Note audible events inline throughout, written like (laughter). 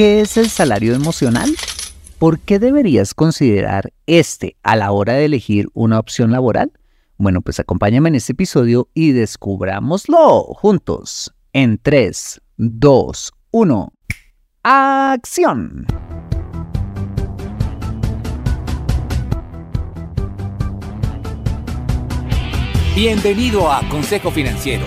¿qué es el salario emocional? ¿Por qué deberías considerar este a la hora de elegir una opción laboral? Bueno, pues acompáñame en este episodio y descubrámoslo juntos. En 3, 2, 1. ¡Acción! Bienvenido a Consejo Financiero,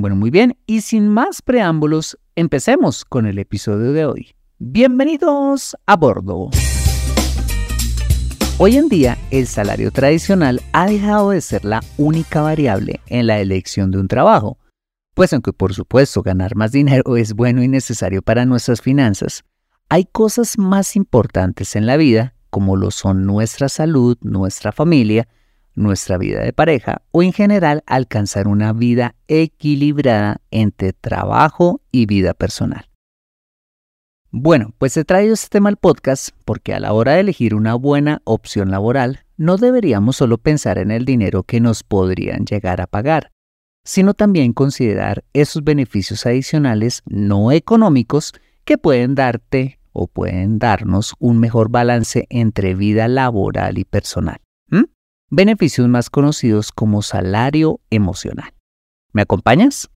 Bueno, muy bien, y sin más preámbulos, empecemos con el episodio de hoy. Bienvenidos a bordo. Hoy en día, el salario tradicional ha dejado de ser la única variable en la elección de un trabajo, pues aunque por supuesto ganar más dinero es bueno y necesario para nuestras finanzas, hay cosas más importantes en la vida, como lo son nuestra salud, nuestra familia, nuestra vida de pareja o en general alcanzar una vida equilibrada entre trabajo y vida personal. Bueno, pues he traído este tema al podcast porque a la hora de elegir una buena opción laboral no deberíamos solo pensar en el dinero que nos podrían llegar a pagar, sino también considerar esos beneficios adicionales no económicos que pueden darte o pueden darnos un mejor balance entre vida laboral y personal beneficios más conocidos como salario emocional. ¿Me acompañas?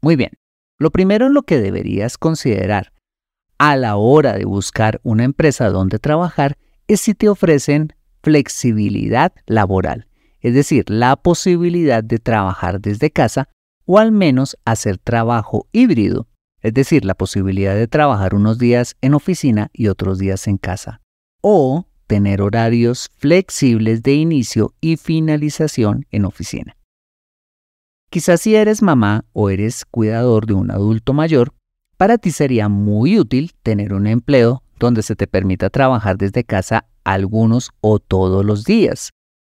Muy bien. Lo primero en lo que deberías considerar a la hora de buscar una empresa donde trabajar es si te ofrecen flexibilidad laboral, es decir, la posibilidad de trabajar desde casa o al menos hacer trabajo híbrido, es decir, la posibilidad de trabajar unos días en oficina y otros días en casa, o tener horarios flexibles de inicio y finalización en oficina. Quizás si eres mamá o eres cuidador de un adulto mayor, para ti sería muy útil tener un empleo donde se te permita trabajar desde casa algunos o todos los días,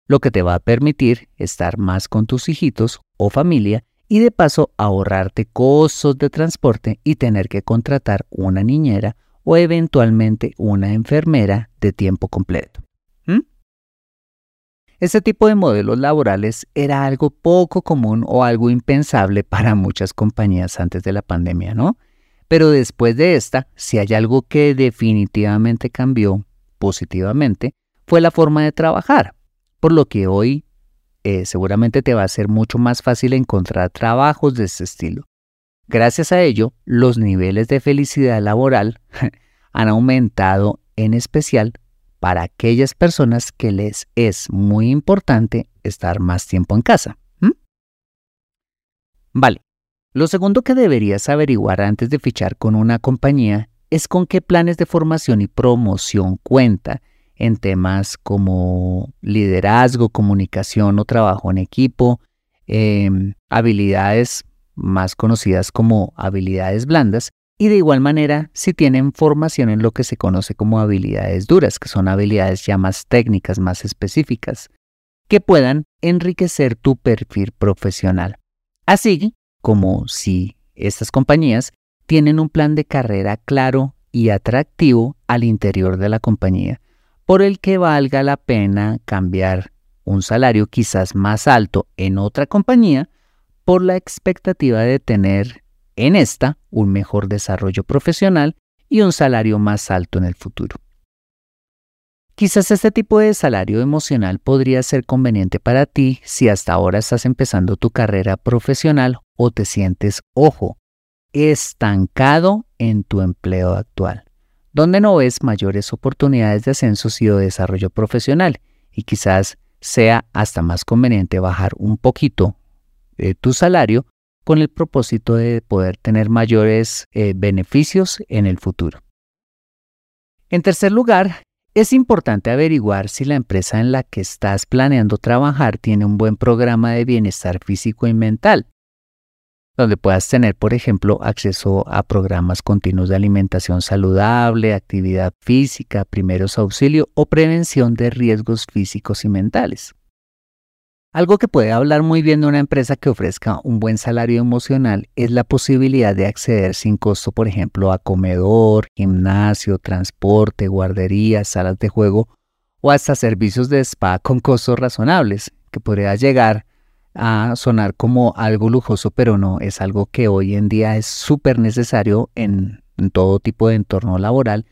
lo que te va a permitir estar más con tus hijitos o familia y de paso ahorrarte costos de transporte y tener que contratar una niñera o eventualmente una enfermera de tiempo completo. Este tipo de modelos laborales era algo poco común o algo impensable para muchas compañías antes de la pandemia, ¿no? Pero después de esta, si hay algo que definitivamente cambió positivamente, fue la forma de trabajar, por lo que hoy eh, seguramente te va a ser mucho más fácil encontrar trabajos de este estilo. Gracias a ello, los niveles de felicidad laboral (laughs) han aumentado en especial para aquellas personas que les es muy importante estar más tiempo en casa. Vale. Lo segundo que deberías averiguar antes de fichar con una compañía es con qué planes de formación y promoción cuenta en temas como liderazgo, comunicación o trabajo en equipo, em, habilidades más conocidas como habilidades blandas, y de igual manera si tienen formación en lo que se conoce como habilidades duras, que son habilidades ya más técnicas, más específicas, que puedan enriquecer tu perfil profesional. Así como si estas compañías tienen un plan de carrera claro y atractivo al interior de la compañía, por el que valga la pena cambiar un salario quizás más alto en otra compañía por la expectativa de tener en esta un mejor desarrollo profesional y un salario más alto en el futuro. Quizás este tipo de salario emocional podría ser conveniente para ti si hasta ahora estás empezando tu carrera profesional o te sientes, ojo, estancado en tu empleo actual donde no ves mayores oportunidades de ascenso y de desarrollo profesional y quizás sea hasta más conveniente bajar un poquito de tu salario con el propósito de poder tener mayores eh, beneficios en el futuro. En tercer lugar, es importante averiguar si la empresa en la que estás planeando trabajar tiene un buen programa de bienestar físico y mental, donde puedas tener, por ejemplo, acceso a programas continuos de alimentación saludable, actividad física, primeros auxilios o prevención de riesgos físicos y mentales. Algo que puede hablar muy bien de una empresa que ofrezca un buen salario emocional es la posibilidad de acceder sin costo, por ejemplo, a comedor, gimnasio, transporte, guardería, salas de juego o hasta servicios de spa con costos razonables, que podría llegar a sonar como algo lujoso, pero no, es algo que hoy en día es súper necesario en, todo tipo de entorno laboral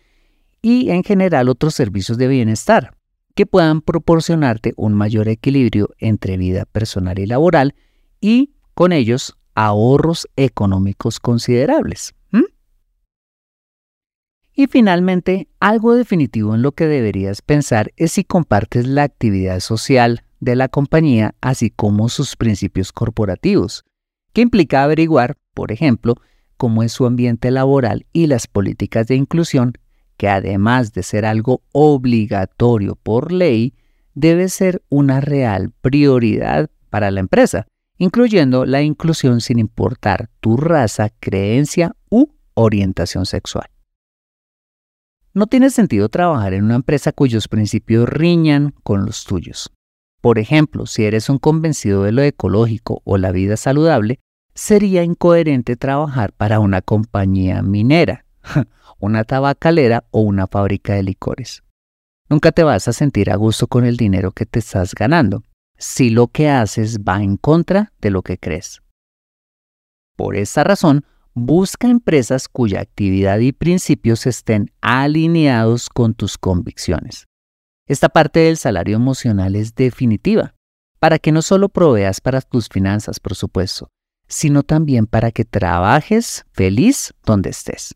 y en general otros servicios de bienestar que puedan proporcionarte un mayor equilibrio entre vida personal y laboral y con ellos ahorros económicos considerables. Y finalmente, algo definitivo en lo que deberías pensar es si compartes la actividad social de la compañía, así como sus principios corporativos, que implica averiguar, por ejemplo, cómo es su ambiente laboral y las políticas de inclusión, que además de ser algo obligatorio por ley, debe ser una real prioridad para la empresa, incluyendo la inclusión sin importar tu raza, creencia u orientación sexual. No tiene sentido trabajar en una empresa cuyos principios riñan con los tuyos. Por ejemplo, si eres un convencido de lo ecológico o la vida saludable, sería incoherente trabajar para una compañía minera, (laughs) una tabacalera o una fábrica de licores. Nunca te vas a sentir a gusto con el dinero que te estás ganando, si lo que haces va en contra de lo que crees. Por esta razón, busca empresas cuya actividad y principios estén alineados con tus convicciones. Esta parte del salario emocional es definitiva, para que no solo proveas para tus finanzas, por supuesto, sino también para que trabajes feliz donde estés.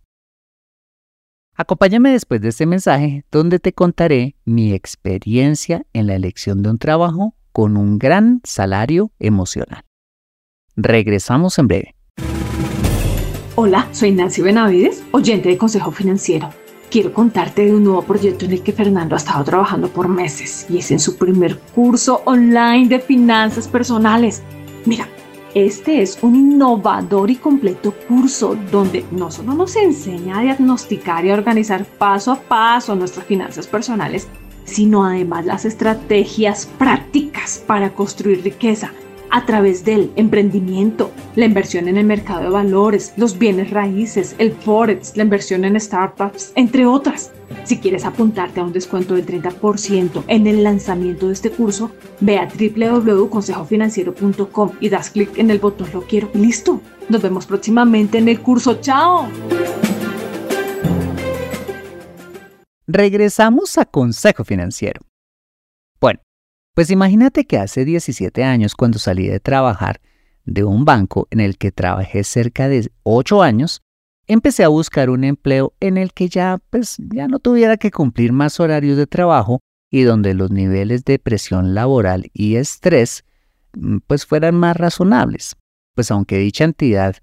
Acompáñame después de este mensaje donde te contaré mi experiencia en la elección de un trabajo con un gran salario emocional. Regresamos en breve. Hola, soy Nancy Benavides, oyente de Consejo Financiero quiero contarte de un nuevo proyecto en el que Fernando ha estado trabajando por meses y es en su primer curso online de finanzas personales. Mira, este es un innovador y completo curso donde no solo nos enseña a diagnosticar y a organizar paso a paso nuestras finanzas personales, sino además las estrategias prácticas para construir riqueza a través del emprendimiento, la inversión en el mercado de valores, los bienes raíces, el forex, la inversión en startups, entre otras. Si quieres apuntarte a un descuento del 30% en el lanzamiento de este curso, ve a www.consejofinanciero.com y das clic en el botón Lo quiero y listo. Nos vemos próximamente en el curso. ¡Chao! Regresamos a Consejo Financiero. Pues imagínate que hace 17 años cuando salí de trabajar de un banco en el que trabajé cerca de 8 años, empecé a buscar un empleo en el que ya pues ya no tuviera que cumplir más horarios de trabajo y donde los niveles de presión laboral y estrés mm, pues fueran más razonables. Pues aunque dicha entidad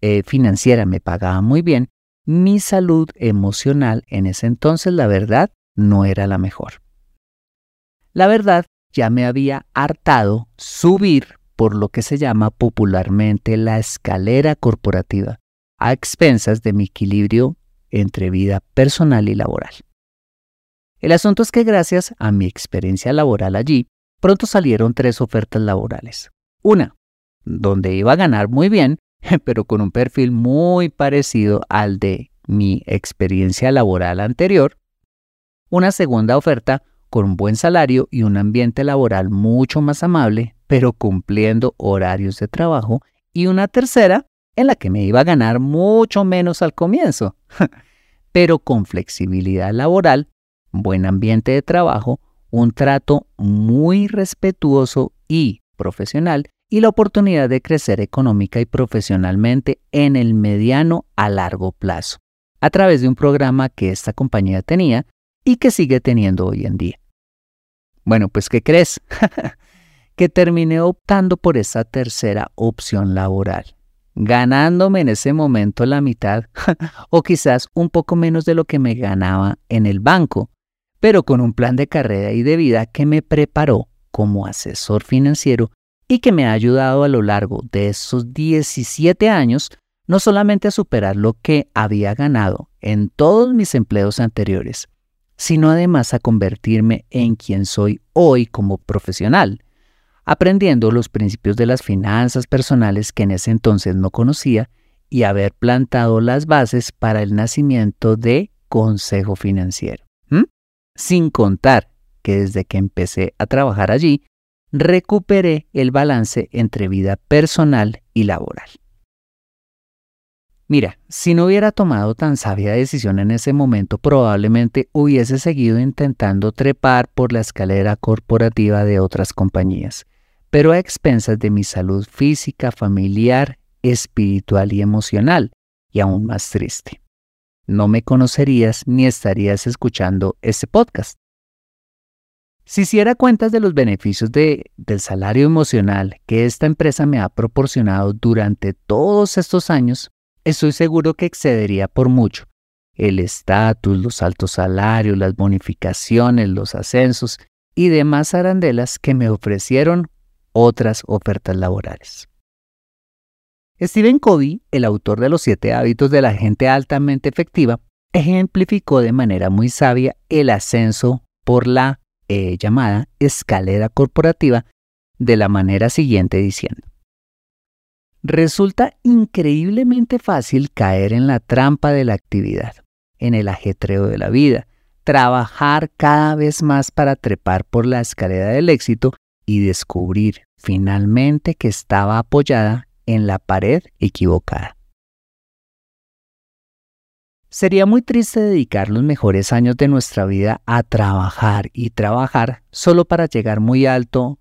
eh, financiera me pagaba muy bien, mi salud emocional en ese entonces, la verdad, no era la mejor. La verdad, ya me había hartado subir por lo que se llama popularmente la escalera corporativa, a expensas de mi equilibrio entre vida personal y laboral. El asunto es que gracias a mi experiencia laboral allí, pronto salieron tres ofertas laborales. Una, donde iba a ganar muy bien, (laughs) pero con un perfil muy parecido al de mi experiencia laboral anterior. Una segunda oferta con un buen salario y un ambiente laboral mucho más amable, pero cumpliendo horarios de trabajo. Y una tercera en la que me iba a ganar mucho menos al comienzo, (laughs) pero con flexibilidad laboral, buen ambiente de trabajo, un trato muy respetuoso y profesional y la oportunidad de crecer económica y profesionalmente en el mediano a largo plazo, a través de un programa que esta compañía tenía y que sigue teniendo hoy en día. Bueno, pues ¿qué crees? (laughs) que terminé optando por esa tercera opción laboral, ganándome en ese momento la mitad (laughs) o quizás un poco menos de lo que me ganaba en el banco, pero con un plan de carrera y de vida que me preparó como asesor financiero y que me ha ayudado a lo largo de esos 17 años no solamente a superar lo que había ganado en todos mis empleos anteriores, sino además a convertirme en quien soy hoy como profesional, aprendiendo los principios de las finanzas personales que en ese entonces no conocía y haber plantado las bases para el nacimiento de Consejo Financiero. Sin contar que desde que empecé a trabajar allí, recuperé el balance entre vida personal y laboral. Mira, si no hubiera tomado tan sabia decisión en ese momento, probablemente hubiese seguido intentando trepar por la escalera corporativa de otras compañías, pero a expensas de mi salud física, familiar, espiritual y emocional, y aún más triste no me conocerías ni estarías escuchando este podcast. Si hiciera cuentas de los beneficios de, del salario emocional que esta empresa me ha proporcionado durante todos estos años, estoy seguro que excedería por mucho el estatus, los altos salarios, las bonificaciones, los ascensos y demás arandelas que me ofrecieron otras ofertas laborales. Stephen Covey, el autor de los siete hábitos de la gente altamente efectiva, ejemplificó de manera muy sabia el ascenso por la eh, llamada escalera corporativa de la manera siguiente diciendo. Resulta increíblemente fácil caer en la trampa de la actividad, en el ajetreo de la vida, trabajar cada vez más para trepar por la escalera del éxito y descubrir finalmente que estaba apoyada en la pared equivocada. Sería muy triste dedicar los mejores años de nuestra vida a trabajar y trabajar solo para llegar muy alto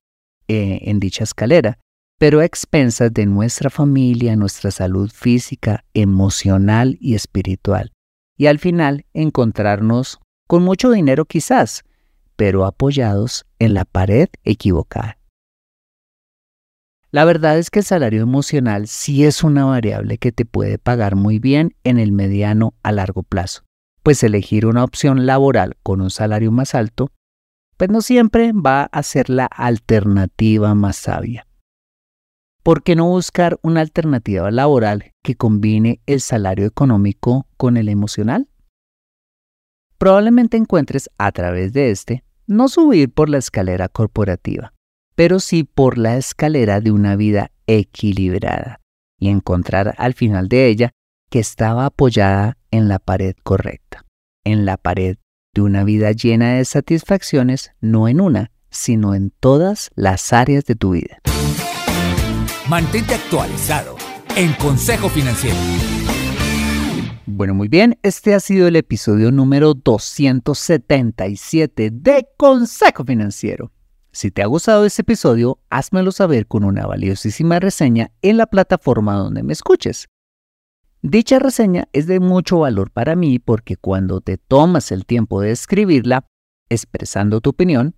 eh, en dicha escalera, pero a expensas de nuestra familia, nuestra salud física, emocional y espiritual. Y al final encontrarnos con mucho dinero quizás, pero apoyados en la pared equivocada. La verdad es que el salario emocional sí es una variable que te puede pagar muy bien en el mediano a largo plazo, pues elegir una opción laboral con un salario más alto, pues no siempre va a ser la alternativa más sabia. ¿Por qué no buscar una alternativa laboral que combine el salario económico con el emocional? Probablemente encuentres a través de este no subir por la escalera corporativa, pero sí por la escalera de una vida equilibrada y encontrar al final de ella que estaba apoyada en la pared correcta, en la pared de una vida llena de satisfacciones, no en una, sino en todas las áreas de tu vida. Mantente actualizado en Consejo Financiero. Bueno, muy bien, este ha sido el episodio número 277 de Consejo Financiero. Si te ha gustado este episodio, házmelo saber con una valiosísima reseña en la plataforma donde me escuches. Dicha reseña es de mucho valor para mí porque cuando te tomas el tiempo de escribirla, expresando tu opinión,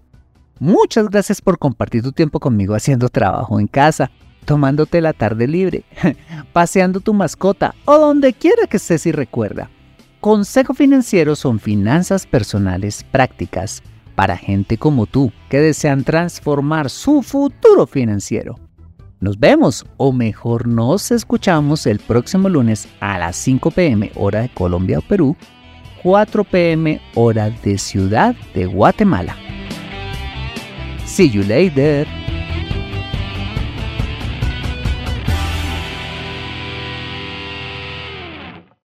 Muchas gracias por compartir tu tiempo conmigo haciendo trabajo en casa tomándote la tarde libre, (laughs) paseando tu mascota o donde quiera que estés y recuerda. Consejo Financiero son finanzas personales prácticas para gente como tú que desean transformar su futuro financiero. Nos vemos, o mejor nos escuchamos el próximo lunes a las 5 pm hora de Colombia o Perú, 4 pm hora de Ciudad de Guatemala. See you later.